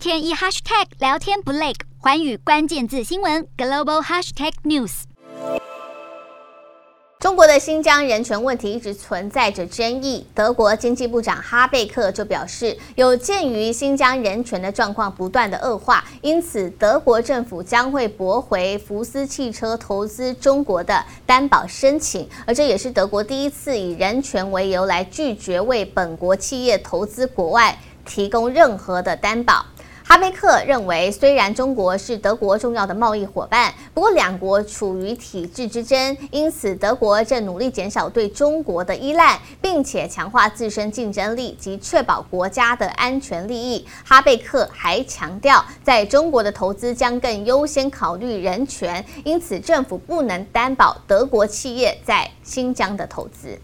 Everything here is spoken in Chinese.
天一 hashtag 聊天不累，寰宇关键字新闻 global hashtag news。中国的新疆人权问题一直存在着争议。德国经济部长哈贝克就表示，有鉴于新疆人权的状况不断的恶化，因此德国政府将会驳回福斯汽车投资中国的担保申请，而这也是德国第一次以人权为由来拒绝为本国企业投资国外提供任何的担保。哈贝克认为，虽然中国是德国重要的贸易伙伴，不过两国处于体制之争，因此德国正努力减少对中国的依赖，并且强化自身竞争力及确保国家的安全利益。哈贝克还强调，在中国的投资将更优先考虑人权，因此政府不能担保德国企业在新疆的投资。